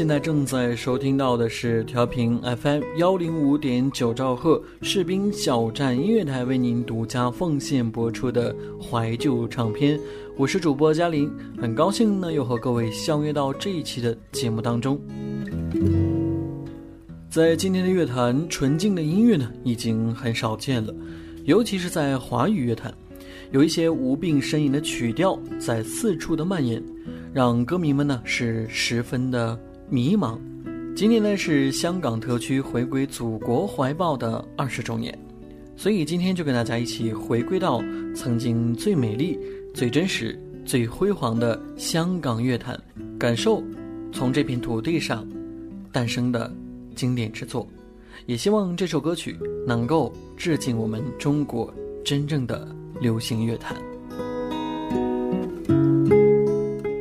现在正在收听到的是调频 FM 幺零五点九兆赫士兵小站音乐台为您独家奉献播出的怀旧唱片，我是主播嘉玲，很高兴呢又和各位相约到这一期的节目当中。在今天的乐坛，纯净的音乐呢已经很少见了，尤其是在华语乐坛，有一些无病呻吟的曲调在四处的蔓延，让歌迷们呢是十分的。迷茫，今年呢是香港特区回归祖国怀抱的二十周年，所以今天就跟大家一起回归到曾经最美丽、最真实、最辉煌的香港乐坛，感受从这片土地上诞生的经典之作，也希望这首歌曲能够致敬我们中国真正的流行乐坛。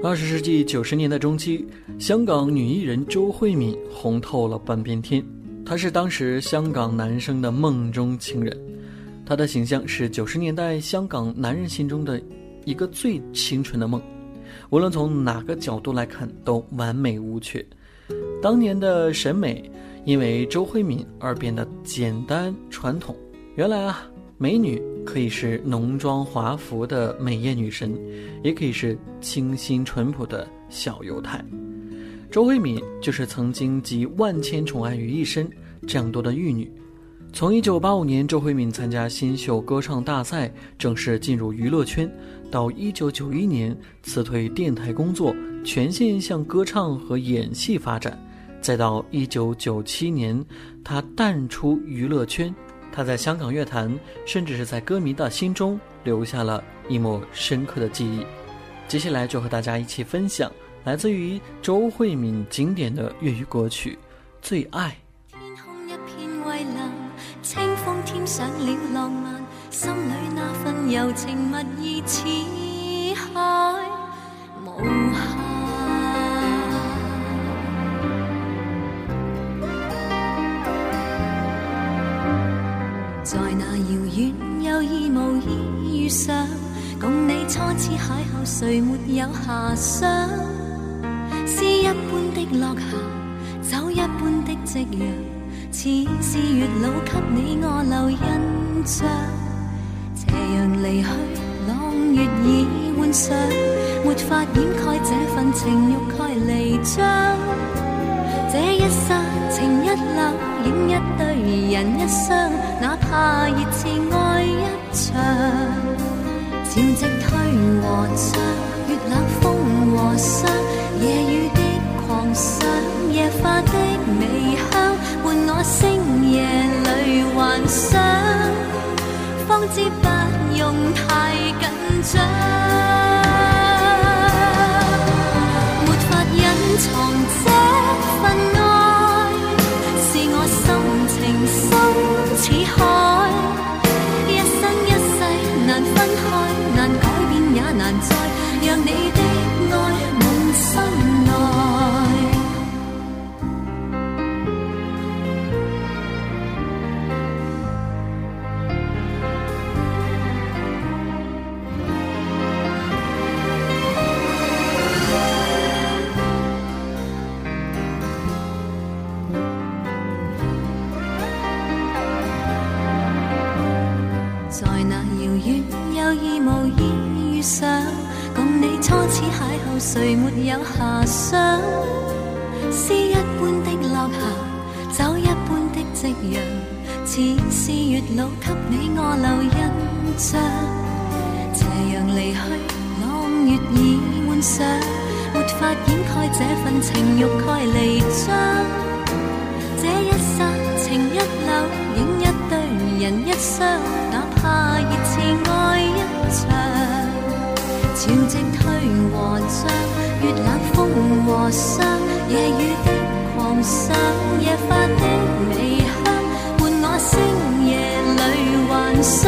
二十世纪九十年代中期，香港女艺人周慧敏红透了半边天。她是当时香港男生的梦中情人，她的形象是九十年代香港男人心中的一个最清纯的梦，无论从哪个角度来看都完美无缺。当年的审美因为周慧敏而变得简单传统。原来啊。美女可以是浓妆华服的美艳女神，也可以是清新淳朴的小犹太。周慧敏就是曾经集万千宠爱于一身这样多的玉女。从1985年周慧敏参加新秀歌唱大赛，正式进入娱乐圈，到1991年辞退电台工作，全线向歌唱和演戏发展，再到1997年，她淡出娱乐圈。他在香港乐坛，甚至是在歌迷的心中留下了一抹深刻的记忆。接下来就和大家一起分享来自于周慧敏经典的粤语歌曲《最爱》。天空一片蔚蓝，清风添上了浪漫，心里那份柔情蜜意似海无限。遥远又意无意遇上，共你初次邂逅，谁没有遐想？诗一般的落霞，酒一般的夕阳，似是月老给你我留印象。斜阳离去，朗月已换上，没法掩盖这份情欲盖弥彰。这一刹情一缕，影一对人一双，哪怕热炽爱一场。潮汐退和涨，月冷风和霜，夜雨的狂想，夜花的微香，伴我星夜里幻想，方知不用太紧张，没法隐藏这。份爱是我心情深似海一生一世难分开难改变也难再让你这份情欲盖弥彰。这一刹情一缕，影一对人一双，哪怕热炽爱一场。潮汐退和涨，月冷风和霜，夜雨的狂想，夜花的微香，伴我星夜里幻想，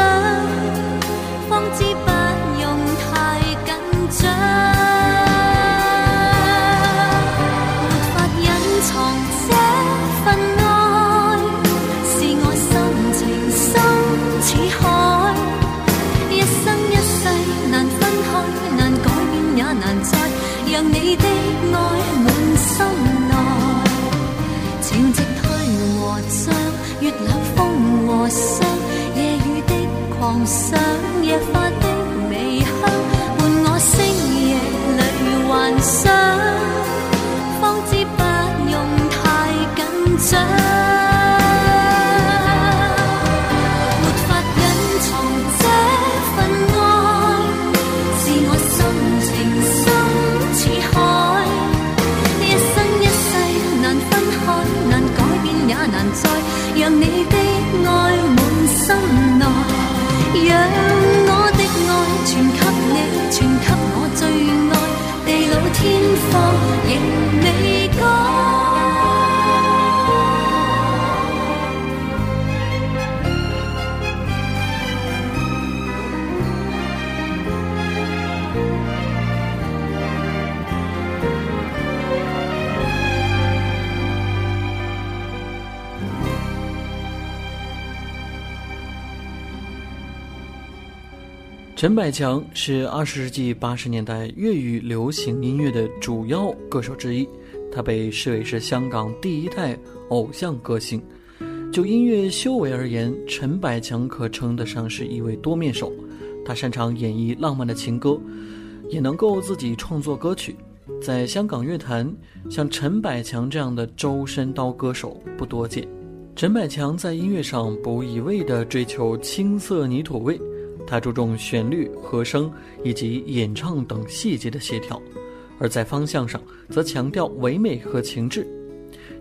仍未陈百强是二十世纪八十年代粤语流行音乐的主要歌手之一，他被视为是香港第一代偶像歌星。就音乐修为而言，陈百强可称得上是一位多面手。他擅长演绎浪漫的情歌，也能够自己创作歌曲。在香港乐坛，像陈百强这样的周身刀歌手不多见。陈百强在音乐上不一味地追求青涩泥土味。他注重旋律、和声以及演唱等细节的协调，而在方向上则强调唯美和情致，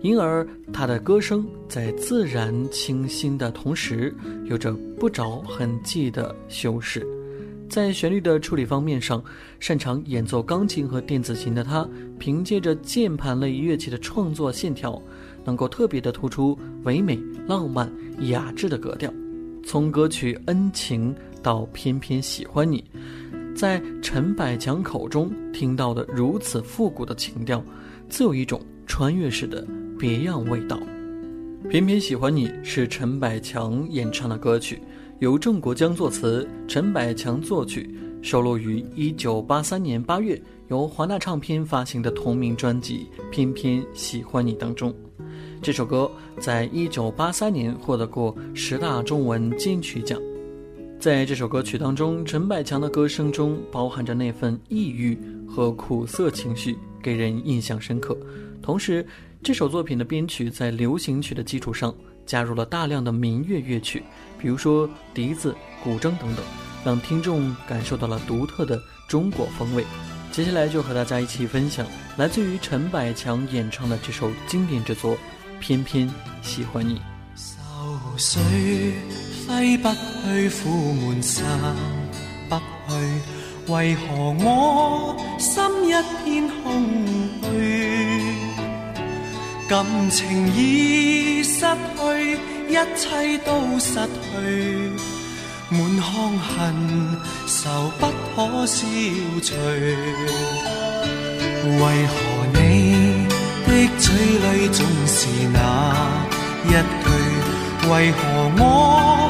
因而他的歌声在自然清新的同时，有着不着痕迹的修饰。在旋律的处理方面上，擅长演奏钢琴和电子琴的他，凭借着键盘类乐器的创作线条，能够特别的突出唯美、浪漫、雅致的格调。从歌曲《恩情》到《偏偏喜欢你》，在陈百强口中听到的如此复古的情调，自有一种穿越式的别样味道。《偏偏喜欢你》是陈百强演唱的歌曲，由郑国江作词，陈百强作曲，收录于1983年8月由华纳唱片发行的同名专辑《偏偏喜欢你》当中。这首歌在一九八三年获得过十大中文金曲奖。在这首歌曲当中，陈百强的歌声中包含着那份抑郁和苦涩情绪，给人印象深刻。同时，这首作品的编曲在流行曲的基础上加入了大量的民乐乐曲，比如说笛子、古筝等等，让听众感受到了独特的中国风味。接下来就和大家一起分享来自于陈百强演唱的这首经典之作。偏偏喜欢你。挥不去，苦闷散不去，为何我心一片空虚？感情已失去，一切都失去，满腔恨愁不可消除，为何你？的嘴里总是那一句，为何我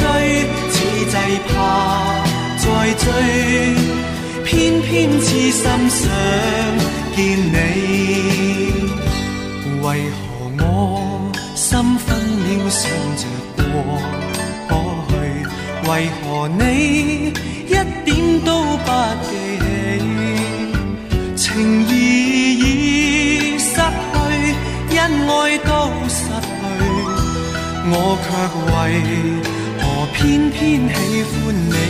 如醉，似祭怕再追，偏偏痴心想见你，为何我心分秒想着过可去？为何你一点都不记起？情义已失去，恩爱都失去，我却为我偏偏喜欢你？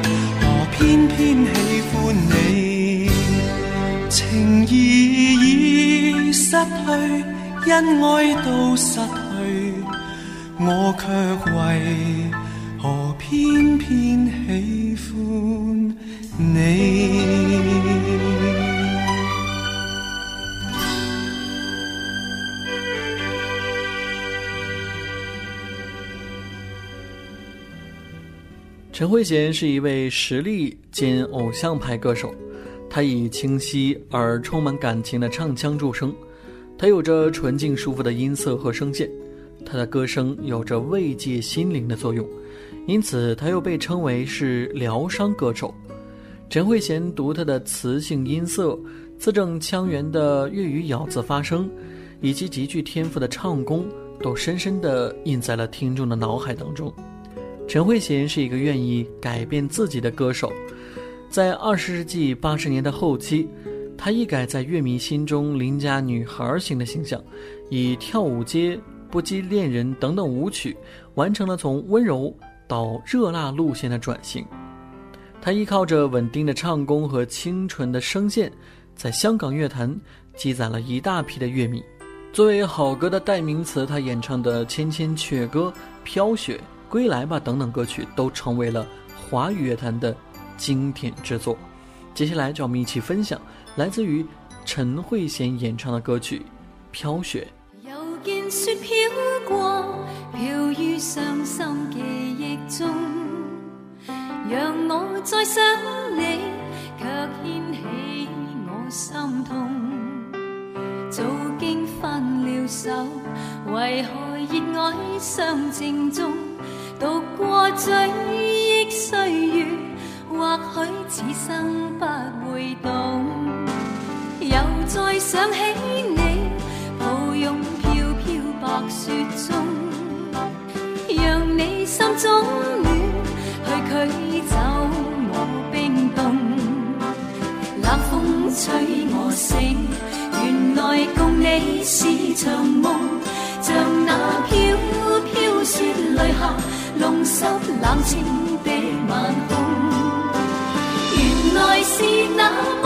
恩愛都失去，我却为何偏偏喜欢你？陈慧娴是一位实力兼偶像派歌手，她以清晰而充满感情的唱腔著称。他有着纯净舒服的音色和声线，他的歌声有着慰藉心灵的作用，因此他又被称为是疗伤歌手。陈慧娴独特的磁性音色、字正腔圆的粤语咬字发声，以及极具天赋的唱功，都深深地印在了听众的脑海当中。陈慧娴是一个愿意改变自己的歌手，在二十世纪八十年代后期，她一改在乐迷心中邻家女孩型的形象，以跳舞街、不羁恋人等等舞曲，完成了从温柔到热辣路线的转型。她依靠着稳定的唱功和清纯的声线，在香港乐坛积攒了一大批的乐迷。作为好歌的代名词，她演唱的《千千阙歌》《飘雪》。归来吧等等歌曲都成为了华语乐坛的经典之作。接下来，让我们一起分享来自于陈慧娴演唱的歌曲《飘雪》。又见雪飘过，飘于伤心记忆中，让我再想你，却掀起我心痛。早经分了手，为何热爱相正中？渡过追忆岁月，或许此生不会懂。又再想起你，抱拥飘飘白雪中，让你心中暖，去驱走我冰冻。冷风吹我醒，原来共你是场梦，像那飘飘雪泪下。弄湿冷清的晚空，原来是那么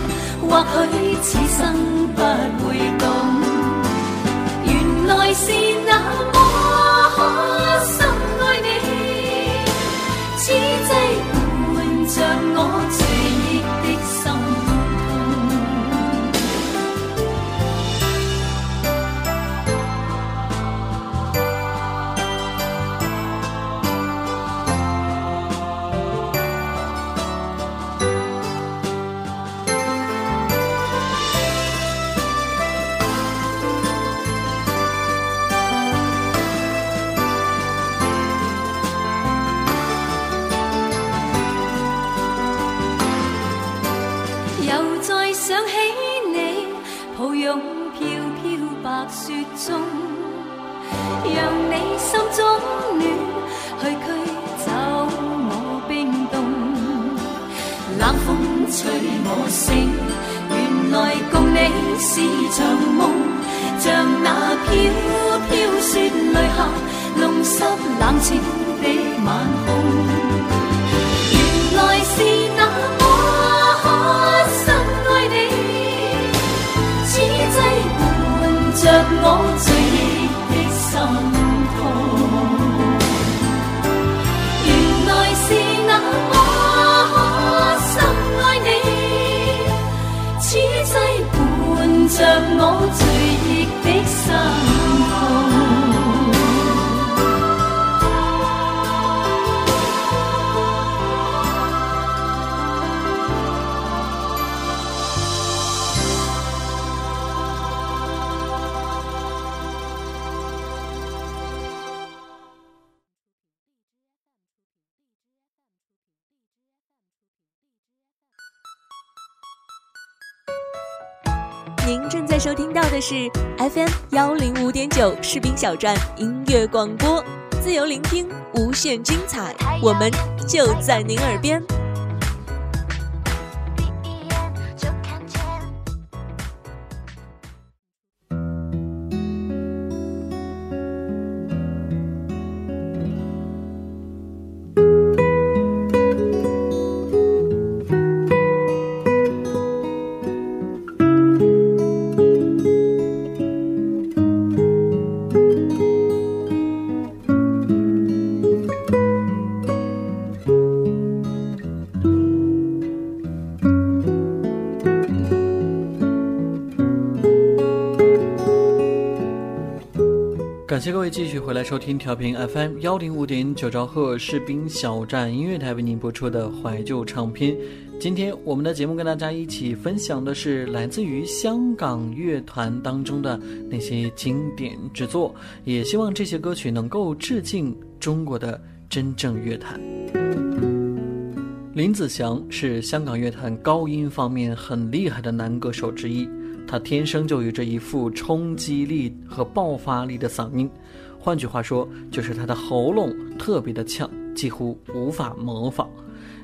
或许此生不会懂原来是那么我曾是 FM 幺零五点九士兵小站音乐广播，自由聆听，无限精彩，我们就在您耳边。继续回来收听调频 FM 幺零五点九兆赫士兵小站音乐台为您播出的怀旧唱片。今天我们的节目跟大家一起分享的是来自于香港乐团当中的那些经典之作，也希望这些歌曲能够致敬中国的真正乐坛。林子祥是香港乐坛高音方面很厉害的男歌手之一。他天生就有着一副冲击力和爆发力的嗓音，换句话说，就是他的喉咙特别的呛，几乎无法模仿。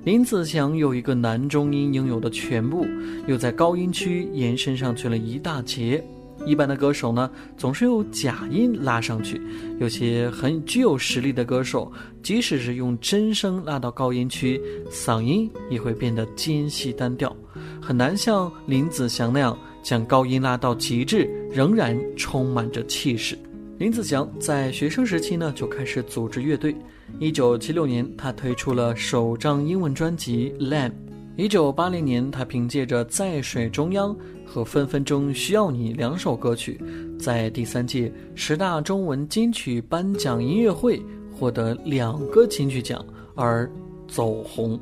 林子祥有一个男中音应有的全部，又在高音区延伸上去了一大截。一般的歌手呢，总是用假音拉上去；有些很具有实力的歌手，即使是用真声拉到高音区，嗓音也会变得尖细单调，很难像林子祥那样。将高音拉到极致，仍然充满着气势。林子祥在学生时期呢就开始组织乐队。一九七六年，他推出了首张英文专辑《Lamb》。一九八零年，他凭借着《在水中央》和《分分钟需要你》两首歌曲，在第三届十大中文金曲颁奖音乐会获得两个金曲奖而走红。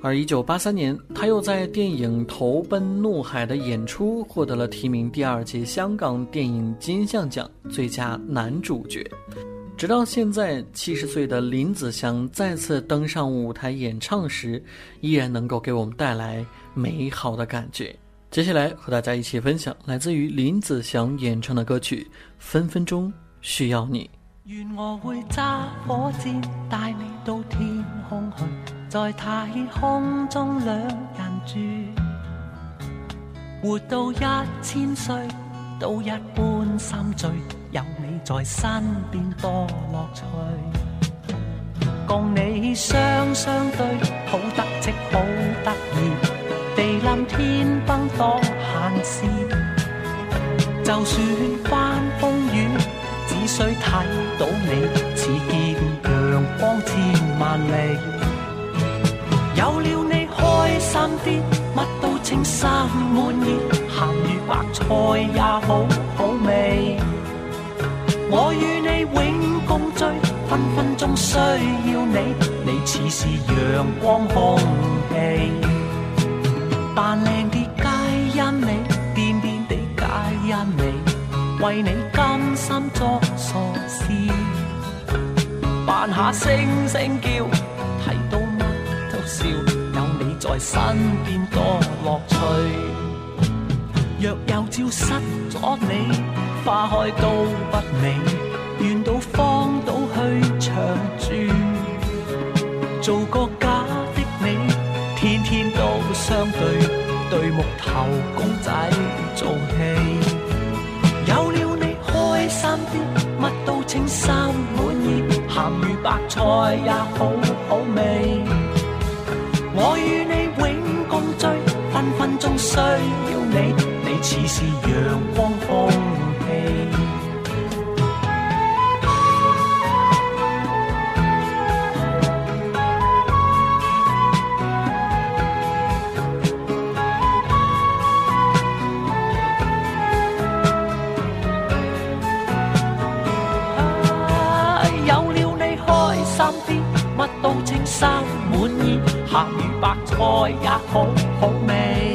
而一九八三年，他又在电影《投奔怒海》的演出获得了提名第二届香港电影金像奖最佳男主角。直到现在，七十岁的林子祥再次登上舞台演唱时，依然能够给我们带来美好的感觉。接下来和大家一起分享来自于林子祥演唱的歌曲《分分钟需要你》。愿我会揸火箭带你到天空去，在太空中两人住，活到一千岁都一般心醉，有你在身边多乐趣。共你双双对，好得戚好得意，地冧天崩多闲事，就算翻风雨。只需睇到你，似见阳光千万里。有了你开心啲，乜都称心满意，咸鱼白菜也好好味。我与你永共聚，分分钟需要你，你似是阳光空气。扮靓啲皆因你，癫癫地皆因你，为你甘心作傻事，扮下声声叫，身边多乐趣。若有朝失咗你，花开都不美，愿到荒岛去长住，做个假的你，天天都相对，对木头公仔做戏。有了你开心啲，乜都称心满意，咸鱼白菜也好好味。我与你，需要你，你似是阳光空气。有了你开心啲，乜都称心满意，咸鱼白菜也好好味。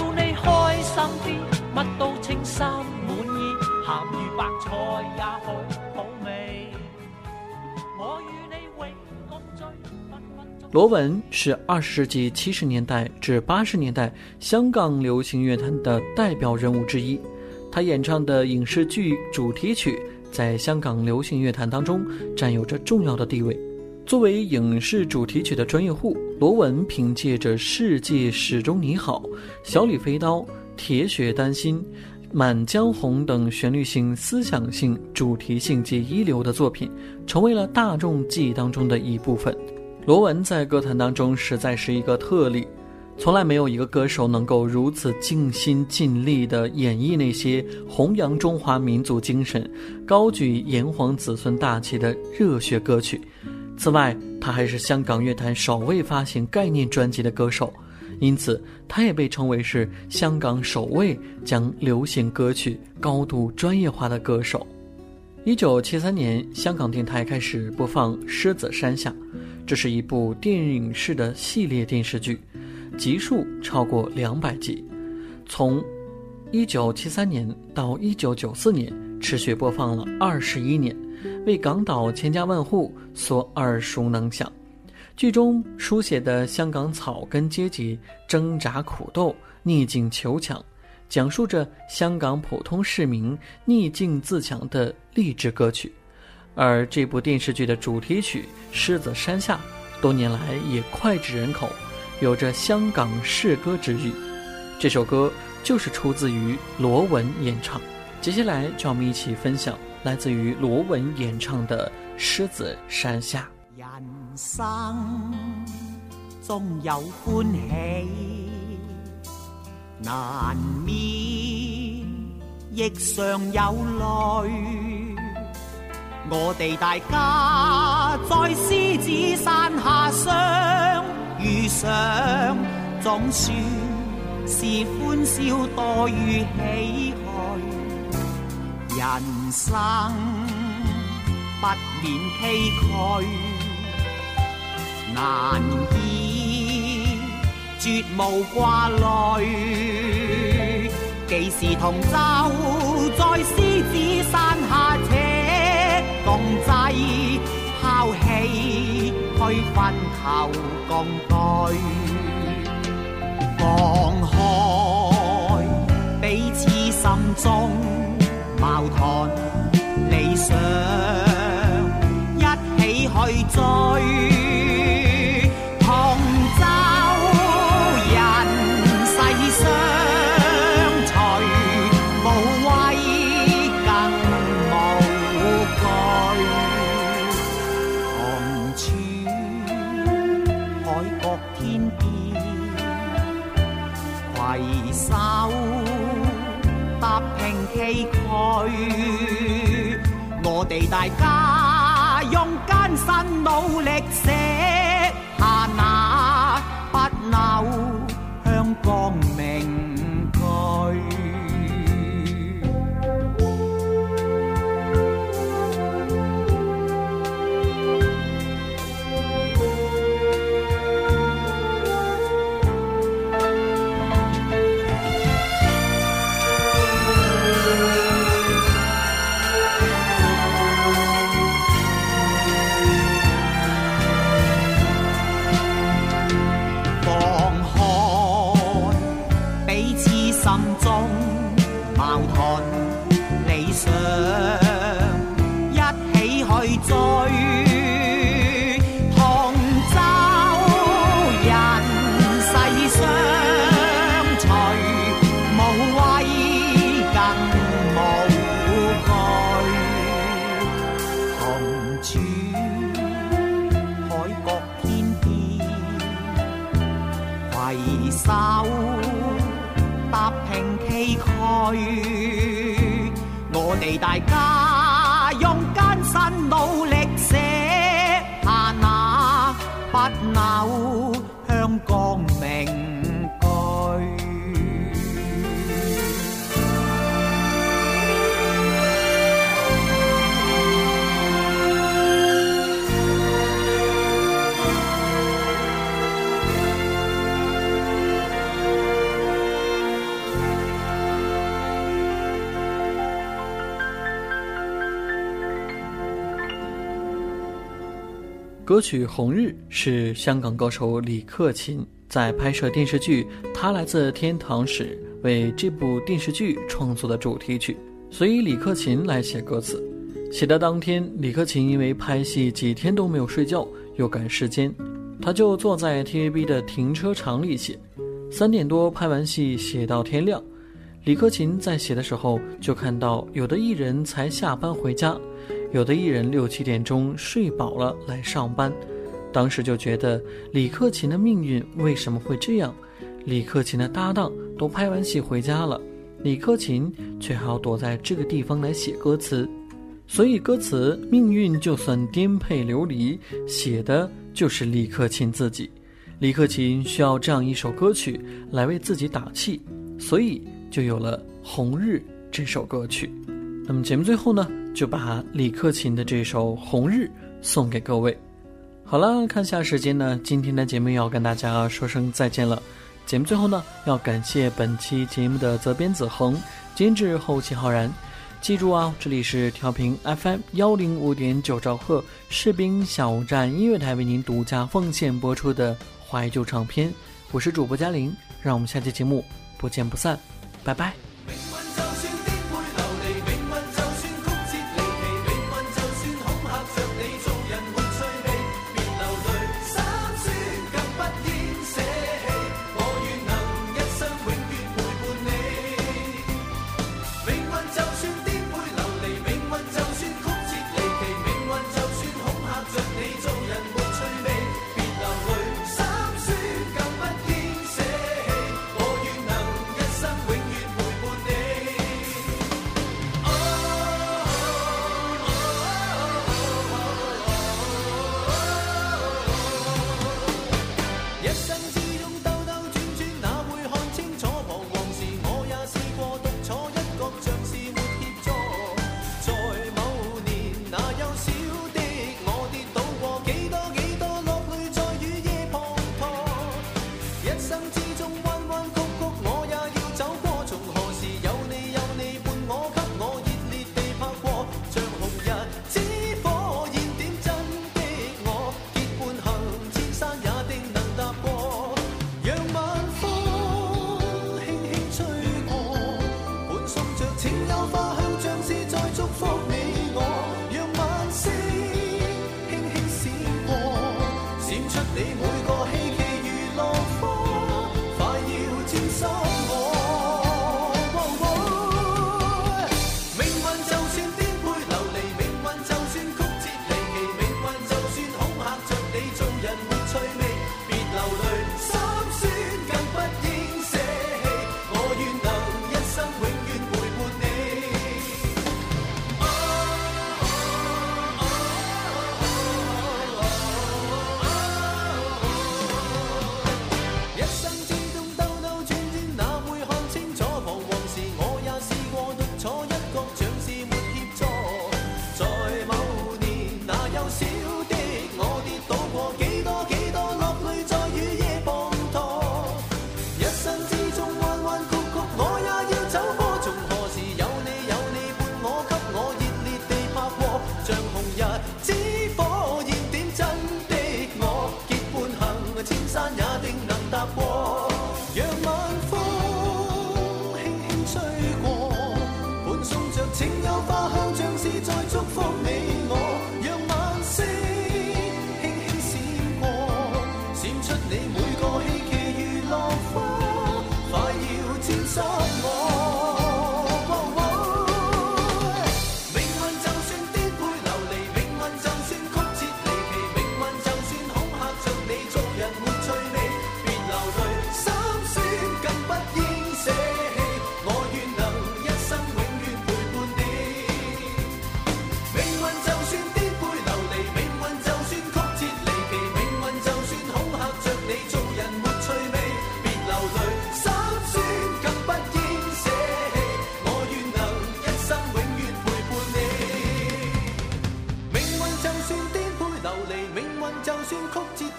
罗文是二十世纪七十年代至八十年代香港流行乐坛的代表人物之一。他演唱的影视剧主题曲在香港流行乐坛当中占有着重要的地位。作为影视主题曲的专业户，罗文凭借着《世界始终你好》《小李飞刀》《铁血丹心》《满江红》等旋律性、思想性、主题性及一流的作品，成为了大众记忆当中的一部分。罗文在歌坛当中实在是一个特例，从来没有一个歌手能够如此尽心尽力地演绎那些弘扬中华民族精神、高举炎黄子孙大旗的热血歌曲。此外，他还是香港乐坛首位发行概念专辑的歌手，因此他也被称为是香港首位将流行歌曲高度专业化的歌手。一九七三年，香港电台开始播放《狮子山下》，这是一部电影式的系列电视剧，集数超过两百集。从一九七三年到一九九四年，持续播放了二十一年，为港岛千家万户所耳熟能详。剧中书写的香港草根阶级挣扎苦斗、逆境求强，讲述着香港普通市民逆境自强的励志歌曲。而这部电视剧的主题曲《狮子山下》，多年来也脍炙人口，有着香港市歌之誉。这首歌就是出自于罗文演唱。接下来，就让我们一起分享来自于罗文演唱的《狮子山下》。人生中有欢喜，难免亦常有泪。我哋大家在狮子山下相遇上，總算是歡笑多於唏嘘。人生不免崎岖。難以絕無掛慮。幾時同舟在獅子山下且共濟，拋棄去分頭共對，放開彼此心中矛盾 sun. 歌曲《红日》是香港歌手李克勤在拍摄电视剧《他来自天堂》时为这部电视剧创作的主题曲，所以李克勤来写歌词。写的当天，李克勤因为拍戏几天都没有睡觉，又赶时间，他就坐在 TVB 的停车场里写。三点多拍完戏，写到天亮。李克勤在写的时候，就看到有的艺人才下班回家。有的艺人六七点钟睡饱了来上班，当时就觉得李克勤的命运为什么会这样？李克勤的搭档都拍完戏回家了，李克勤却还要躲在这个地方来写歌词，所以歌词命运就算颠沛流离，写的就是李克勤自己。李克勤需要这样一首歌曲来为自己打气，所以就有了《红日》这首歌曲。那么节目最后呢？就把李克勤的这首《红日》送给各位。好了，看下时间呢，今天的节目要跟大家说声再见了。节目最后呢，要感谢本期节目的责编子恒、监制后期浩然。记住啊，这里是调频 FM 幺零五点九兆赫士兵小站音乐台为您独家奉献播出的怀旧唱片。我是主播嘉玲，让我们下期节目不见不散，拜拜。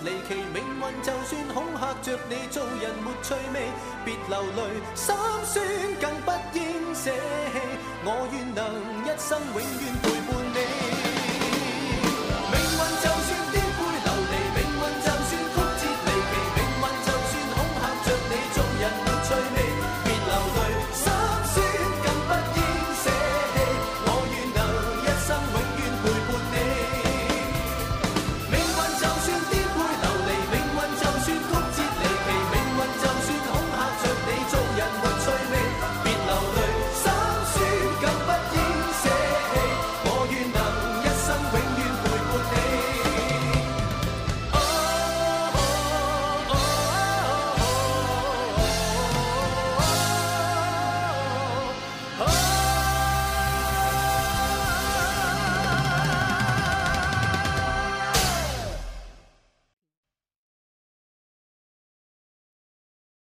离奇命运就算恐吓着你做人没趣味别流泪心酸更不应舍弃。我愿能一生永远陪伴。